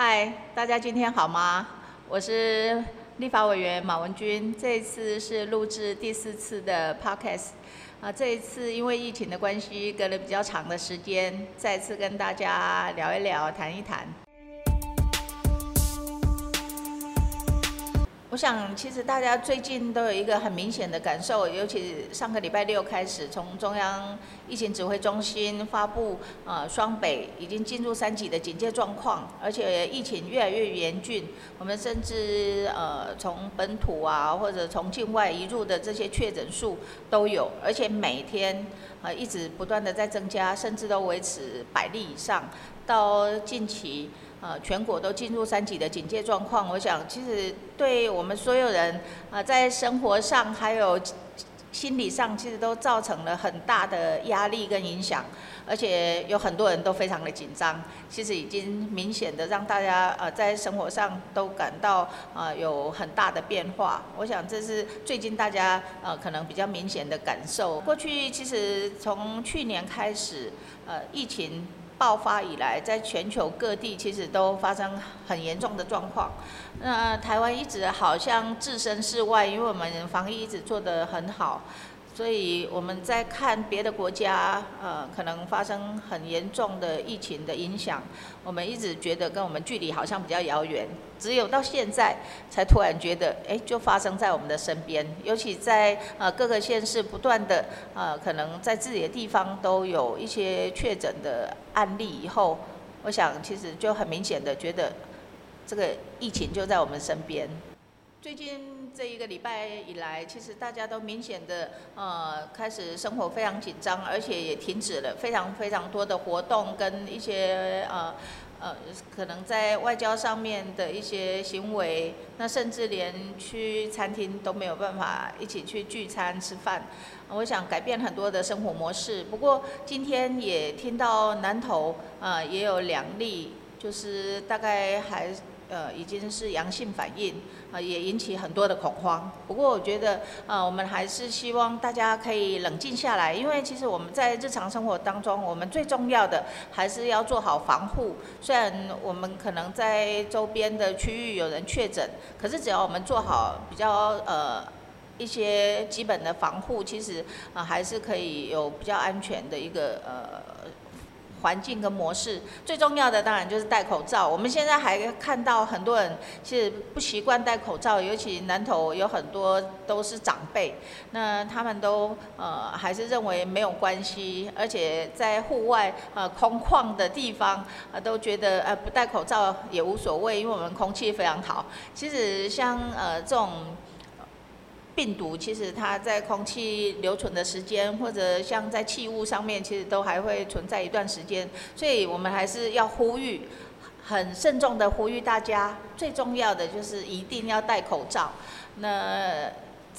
嗨，大家今天好吗？我是立法委员马文君，这一次是录制第四次的 podcast，啊，这一次因为疫情的关系，隔了比较长的时间，再次跟大家聊一聊，谈一谈。我想，其实大家最近都有一个很明显的感受，尤其上个礼拜六开始，从中央疫情指挥中心发布，呃，双北已经进入三级的警戒状况，而且疫情越来越严峻。我们甚至呃，从本土啊，或者从境外移入的这些确诊数都有，而且每天呃一直不断的在增加，甚至都维持百例以上，到近期。呃，全国都进入三级的警戒状况，我想其实对我们所有人啊，在生活上还有心理上，其实都造成了很大的压力跟影响，而且有很多人都非常的紧张，其实已经明显的让大家呃在生活上都感到呃有很大的变化。我想这是最近大家呃可能比较明显的感受。过去其实从去年开始，呃，疫情。爆发以来，在全球各地其实都发生很严重的状况。那台湾一直好像置身事外，因为我们防疫一直做得很好。所以我们在看别的国家，呃，可能发生很严重的疫情的影响，我们一直觉得跟我们距离好像比较遥远，只有到现在才突然觉得，哎，就发生在我们的身边。尤其在呃各个县市不断的呃，可能在自己的地方都有一些确诊的案例以后，我想其实就很明显的觉得这个疫情就在我们身边。最近这一个礼拜以来，其实大家都明显的呃开始生活非常紧张，而且也停止了非常非常多的活动跟一些呃呃可能在外交上面的一些行为，那甚至连去餐厅都没有办法一起去聚餐吃饭。我想改变很多的生活模式。不过今天也听到南投呃也有两例，就是大概还。呃，已经是阳性反应，啊，也引起很多的恐慌。不过我觉得，呃，我们还是希望大家可以冷静下来，因为其实我们在日常生活当中，我们最重要的还是要做好防护。虽然我们可能在周边的区域有人确诊，可是只要我们做好比较呃一些基本的防护，其实啊还是可以有比较安全的一个呃。环境跟模式最重要的当然就是戴口罩。我们现在还看到很多人其实不习惯戴口罩，尤其南头有很多都是长辈，那他们都呃还是认为没有关系，而且在户外呃空旷的地方呃都觉得呃不戴口罩也无所谓，因为我们空气非常好。其实像呃这种。病毒其实它在空气留存的时间，或者像在器物上面，其实都还会存在一段时间，所以我们还是要呼吁，很慎重的呼吁大家，最重要的就是一定要戴口罩。那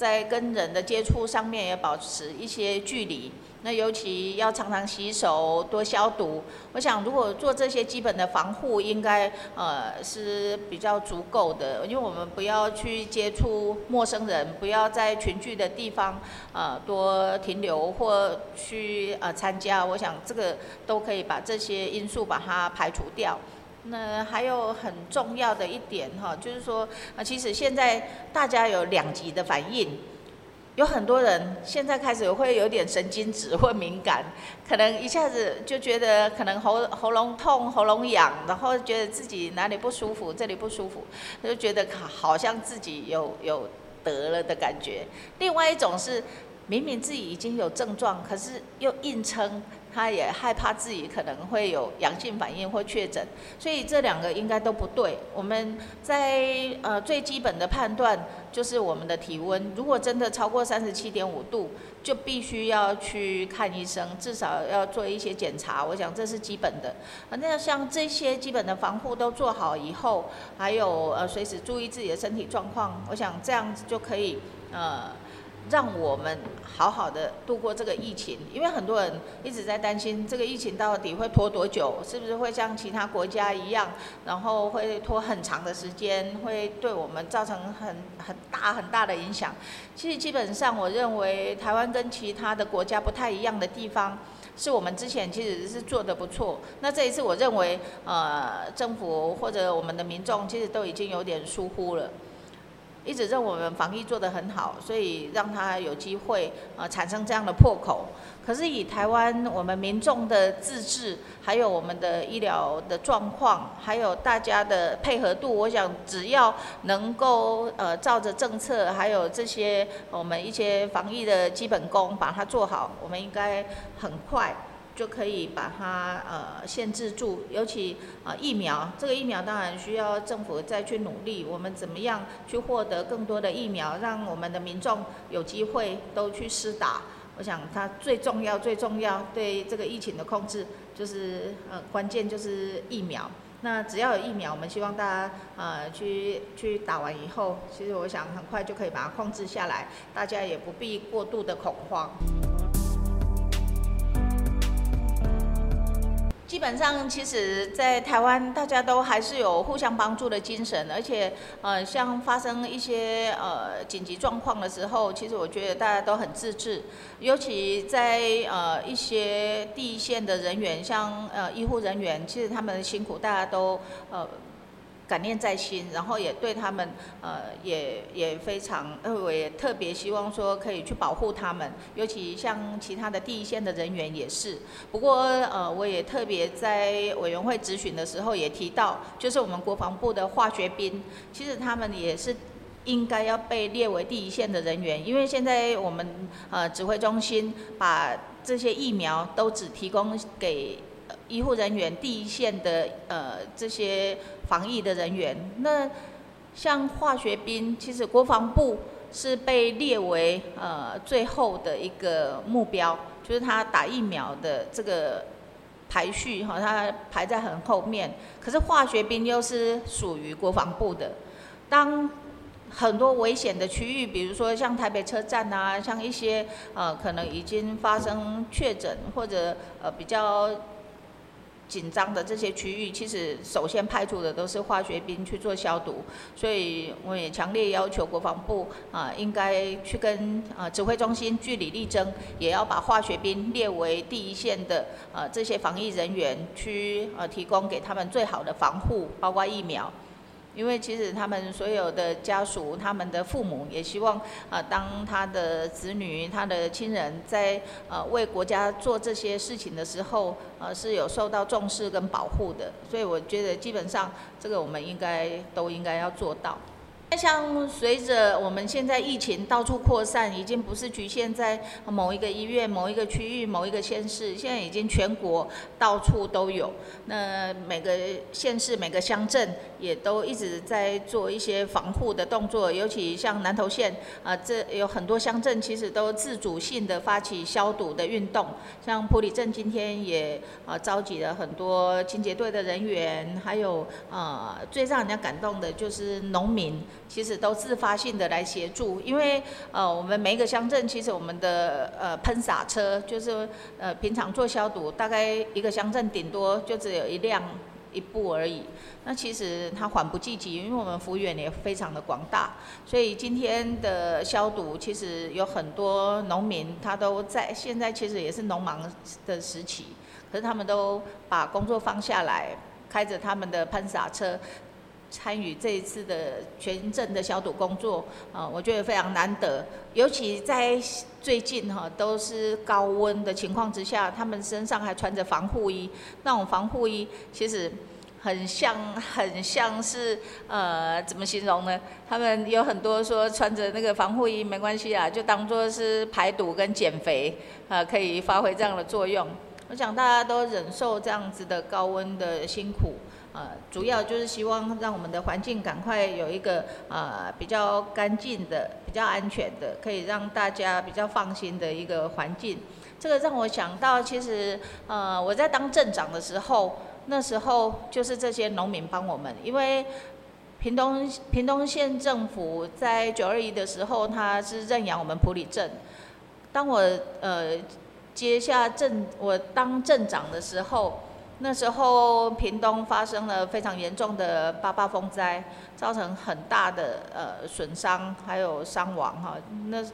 在跟人的接触上面也保持一些距离。那尤其要常常洗手，多消毒。我想，如果做这些基本的防护，应该呃是比较足够的。因为我们不要去接触陌生人，不要在群聚的地方呃多停留或去呃参加。我想这个都可以把这些因素把它排除掉。那还有很重要的一点哈，就是说啊，其实现在大家有两极的反应。有很多人现在开始会有点神经质或敏感，可能一下子就觉得可能喉喉咙痛、喉咙痒，然后觉得自己哪里不舒服，这里不舒服，就觉得好像自己有有得了的感觉。另外一种是明明自己已经有症状，可是又硬撑。他也害怕自己可能会有阳性反应或确诊，所以这两个应该都不对。我们在呃最基本的判断就是我们的体温，如果真的超过三十七点五度，就必须要去看医生，至少要做一些检查。我想这是基本的。那像这些基本的防护都做好以后，还有呃随时注意自己的身体状况，我想这样子就可以呃。让我们好好的度过这个疫情，因为很多人一直在担心这个疫情到底会拖多久，是不是会像其他国家一样，然后会拖很长的时间，会对我们造成很很大很大的影响。其实基本上，我认为台湾跟其他的国家不太一样的地方，是我们之前其实是做的不错。那这一次，我认为呃政府或者我们的民众其实都已经有点疏忽了。一直认为我们防疫做得很好，所以让他有机会呃产生这样的破口。可是以台湾我们民众的自治，还有我们的医疗的状况，还有大家的配合度，我想只要能够呃照着政策，还有这些我们一些防疫的基本功把它做好，我们应该很快。就可以把它呃限制住，尤其啊疫苗，这个疫苗当然需要政府再去努力。我们怎么样去获得更多的疫苗，让我们的民众有机会都去施打？我想它最重要、最重要对这个疫情的控制，就是呃关键就是疫苗。那只要有疫苗，我们希望大家呃去去打完以后，其实我想很快就可以把它控制下来，大家也不必过度的恐慌。基本上，其实，在台湾，大家都还是有互相帮助的精神，而且，呃，像发生一些呃紧急状况的时候，其实我觉得大家都很自治，尤其在呃一些第一线的人员，像呃医护人员，其实他们辛苦，大家都呃。感念在心，然后也对他们，呃，也也非常，呃，我也特别希望说可以去保护他们，尤其像其他的第一线的人员也是。不过，呃，我也特别在委员会质询的时候也提到，就是我们国防部的化学兵，其实他们也是应该要被列为第一线的人员，因为现在我们呃指挥中心把这些疫苗都只提供给。医护人员、第一线的呃这些防疫的人员，那像化学兵，其实国防部是被列为呃最后的一个目标，就是他打疫苗的这个排序哈，他排在很后面。可是化学兵又是属于国防部的，当很多危险的区域，比如说像台北车站啊，像一些呃可能已经发生确诊或者呃比较。紧张的这些区域，其实首先派出的都是化学兵去做消毒，所以我也强烈要求国防部啊，应该去跟啊指挥中心据理力争，也要把化学兵列为第一线的呃这些防疫人员，去呃提供给他们最好的防护，包括疫苗。因为其实他们所有的家属、他们的父母也希望，啊，当他的子女、他的亲人在呃为国家做这些事情的时候，呃是有受到重视跟保护的。所以我觉得基本上这个我们应该都应该要做到。那像随着我们现在疫情到处扩散，已经不是局限在某一个医院、某一个区域、某一个县市，现在已经全国到处都有。那每个县市、每个乡镇也都一直在做一些防护的动作，尤其像南投县啊，这有很多乡镇其实都自主性的发起消毒的运动。像埔里镇今天也啊召集了很多清洁队的人员，还有啊最让人家感动的就是农民。其实都自发性的来协助，因为呃，我们每一个乡镇，其实我们的呃喷洒车，就是呃平常做消毒，大概一个乡镇顶多就只有一辆一部而已。那其实它缓不济急，因为我们服务员也非常的广大，所以今天的消毒其实有很多农民，他都在现在其实也是农忙的时期，可是他们都把工作放下来，开着他们的喷洒车。参与这一次的全镇的消毒工作，啊，我觉得非常难得，尤其在最近哈都是高温的情况之下，他们身上还穿着防护衣，那种防护衣其实很像很像是呃怎么形容呢？他们有很多说穿着那个防护衣没关系啊，就当做是排毒跟减肥，啊可以发挥这样的作用。我想大家都忍受这样子的高温的辛苦。呃，主要就是希望让我们的环境赶快有一个呃比较干净的、比较安全的，可以让大家比较放心的一个环境。这个让我想到，其实呃我在当镇长的时候，那时候就是这些农民帮我们，因为屏东屏东县政府在九二一的时候，他是认养我们埔里镇。当我呃接下镇，我当镇长的时候，那时候屏东发生了非常严重的八八风灾，造成很大的呃损伤，还有伤亡哈。那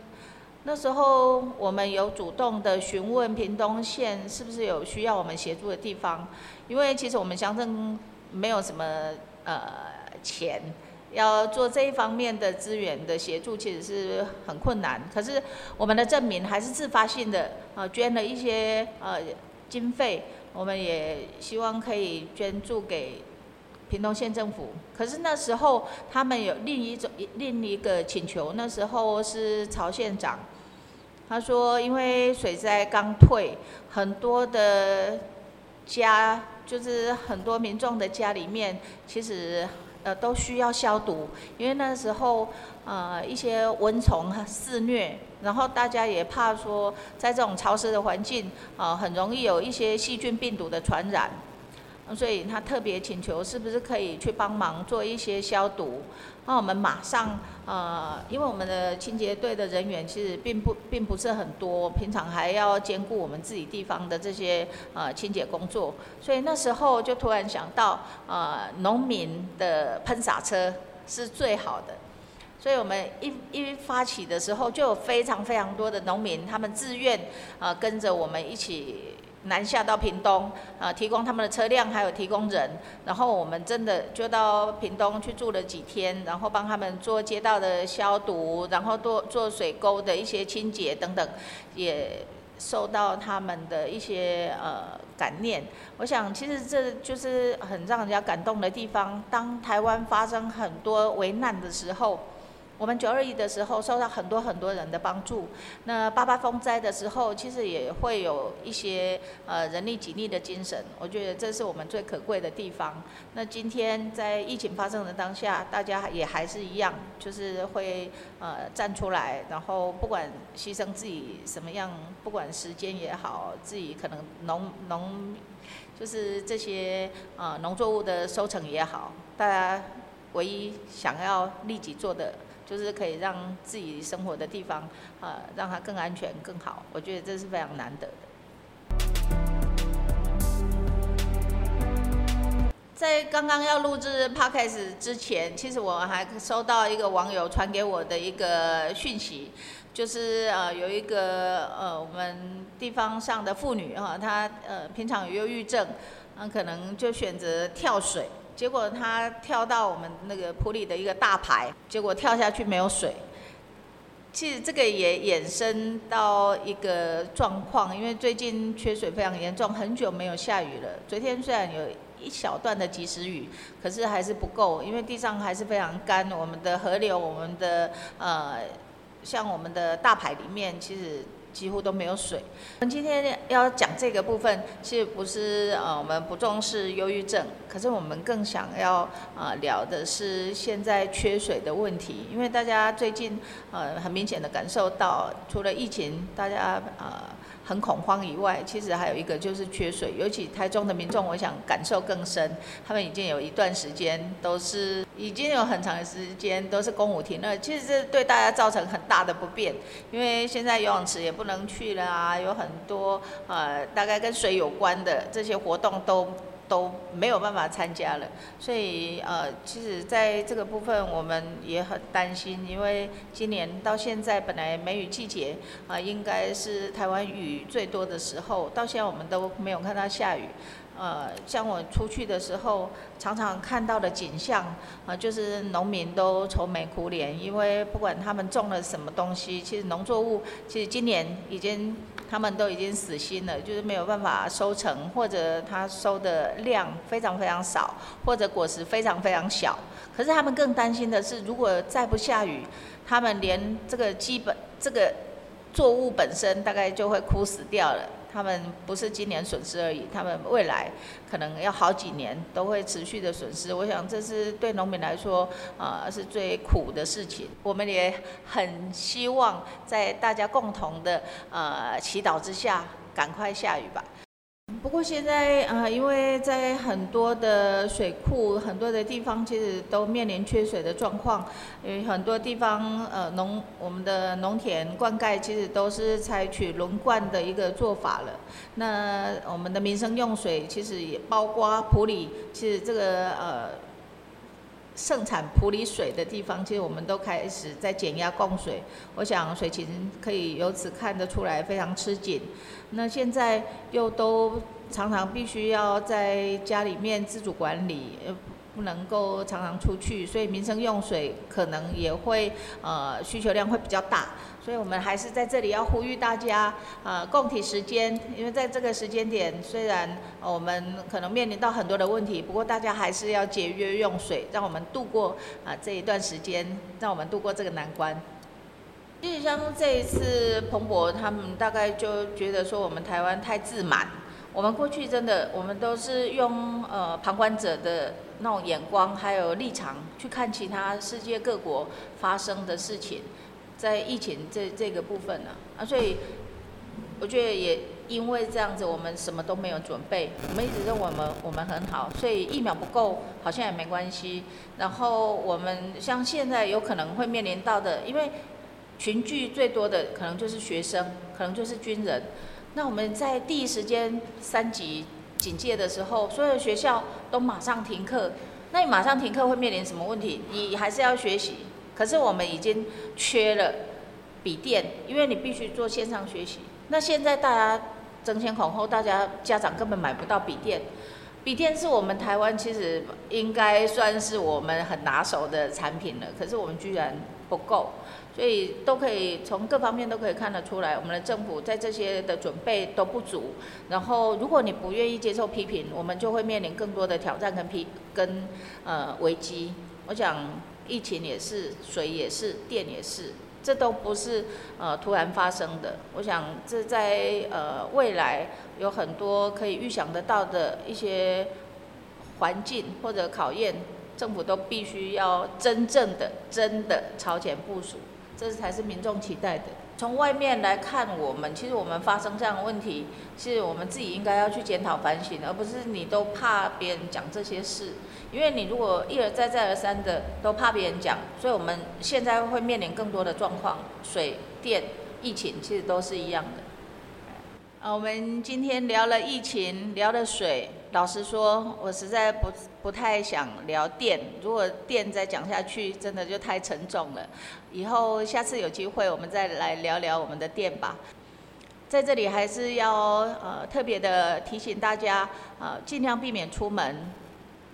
那时候我们有主动的询问屏东县是不是有需要我们协助的地方，因为其实我们乡镇没有什么呃。钱要做这一方面的资源的协助，其实是很困难。可是我们的证明还是自发性的啊，捐了一些呃经费，我们也希望可以捐助给屏东县政府。可是那时候他们有另一种另一个请求，那时候是曹县长，他说因为水灾刚退，很多的家就是很多民众的家里面其实。呃，都需要消毒，因为那时候呃一些蚊虫肆虐，然后大家也怕说在这种潮湿的环境啊，很容易有一些细菌病毒的传染。所以他特别请求，是不是可以去帮忙做一些消毒？那我们马上，呃，因为我们的清洁队的人员其实并不并不是很多，平常还要兼顾我们自己地方的这些呃清洁工作，所以那时候就突然想到，呃，农民的喷洒车是最好的，所以我们一一发起的时候，就有非常非常多的农民，他们自愿呃跟着我们一起。南下到屏东，呃，提供他们的车辆，还有提供人，然后我们真的就到屏东去住了几天，然后帮他们做街道的消毒，然后做做水沟的一些清洁等等，也受到他们的一些呃感念。我想，其实这就是很让人家感动的地方。当台湾发生很多危难的时候。我们九二一的时候受到很多很多人的帮助，那八八风灾的时候，其实也会有一些呃人力、己力的精神，我觉得这是我们最可贵的地方。那今天在疫情发生的当下，大家也还是一样，就是会呃站出来，然后不管牺牲自己什么样，不管时间也好，自己可能农农就是这些呃农作物的收成也好，大家唯一想要立即做的。就是可以让自己生活的地方，呃，让它更安全、更好。我觉得这是非常难得的。在刚刚要录制 podcast 之前，其实我还收到一个网友传给我的一个讯息，就是呃，有一个呃，我们地方上的妇女哈，她呃平常有忧郁症，那可能就选择跳水。结果他跳到我们那个普里的一个大排，结果跳下去没有水。其实这个也衍生到一个状况，因为最近缺水非常严重，很久没有下雨了。昨天虽然有一小段的及时雨，可是还是不够，因为地上还是非常干。我们的河流，我们的呃，像我们的大排里面，其实。几乎都没有水。我们今天要讲这个部分，其实不是呃我们不重视忧郁症，可是我们更想要啊聊的是现在缺水的问题。因为大家最近呃很明显的感受到，除了疫情，大家啊。很恐慌以外，其实还有一个就是缺水，尤其台中的民众，我想感受更深。他们已经有一段时间都是，已经有很长的时间都是公务停了。其实这对大家造成很大的不便，因为现在游泳池也不能去了啊，有很多呃大概跟水有关的这些活动都。都没有办法参加了，所以呃，其实在这个部分我们也很担心，因为今年到现在本来梅雨季节啊，应该是台湾雨最多的时候，到现在我们都没有看到下雨。呃，像我出去的时候，常常看到的景象啊，就是农民都愁眉苦脸，因为不管他们种了什么东西，其实农作物其实今年已经。他们都已经死心了，就是没有办法收成，或者他收的量非常非常少，或者果实非常非常小。可是他们更担心的是，如果再不下雨，他们连这个基本这个作物本身大概就会枯死掉了。他们不是今年损失而已，他们未来可能要好几年都会持续的损失。我想这是对农民来说，呃，是最苦的事情。我们也很希望在大家共同的呃祈祷之下，赶快下雨吧。不过现在啊，因为在很多的水库、很多的地方，其实都面临缺水的状况。因为很多地方呃农我们的农田灌溉其实都是采取轮灌的一个做法了。那我们的民生用水其实也包括普里，其实这个呃。盛产普里水的地方，其实我们都开始在减压供水。我想水情可以由此看得出来非常吃紧。那现在又都常常必须要在家里面自主管理。不能够常常出去，所以民生用水可能也会呃需求量会比较大，所以我们还是在这里要呼吁大家呃共体时间，因为在这个时间点，虽然我们可能面临到很多的问题，不过大家还是要节约用水，让我们度过啊这一段时间，让我们度过这个难关。其实像这一次彭博他们大概就觉得说我们台湾太自满。我们过去真的，我们都是用呃旁观者的那种眼光，还有立场去看其他世界各国发生的事情，在疫情这这个部分呢，啊，所以我觉得也因为这样子，我们什么都没有准备，我们一直认为我们我们很好，所以疫苗不够好像也没关系。然后我们像现在有可能会面临到的，因为群聚最多的可能就是学生，可能就是军人。那我们在第一时间三级警戒的时候，所有学校都马上停课。那你马上停课会面临什么问题？你还是要学习，可是我们已经缺了笔电，因为你必须做线上学习。那现在大家争先恐后，大家家长根本买不到笔电。笔电是我们台湾其实应该算是我们很拿手的产品了，可是我们居然不够。所以都可以从各方面都可以看得出来，我们的政府在这些的准备都不足。然后，如果你不愿意接受批评，我们就会面临更多的挑战跟批跟呃危机。我想疫情也是，水也是，电也是，这都不是呃突然发生的。我想这在呃未来有很多可以预想得到的一些环境或者考验，政府都必须要真正的真的超前部署。这才是民众期待的。从外面来看，我们其实我们发生这样的问题，是我们自己应该要去检讨反省，而不是你都怕别人讲这些事。因为你如果一而再再而三的都怕别人讲，所以我们现在会面临更多的状况，水电、疫情其实都是一样的。啊，我们今天聊了疫情，聊了水。老实说，我实在不不太想聊电。如果电再讲下去，真的就太沉重了。以后下次有机会，我们再来聊聊我们的电吧。在这里还是要呃特别的提醒大家，呃尽量避免出门。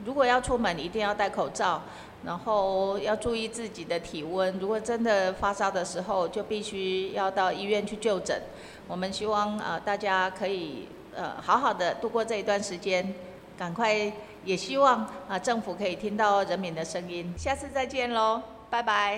如果要出门，一定要戴口罩，然后要注意自己的体温。如果真的发烧的时候，就必须要到医院去就诊。我们希望呃大家可以。呃，好好的度过这一段时间，赶快也希望啊政府可以听到人民的声音。下次再见喽，拜拜。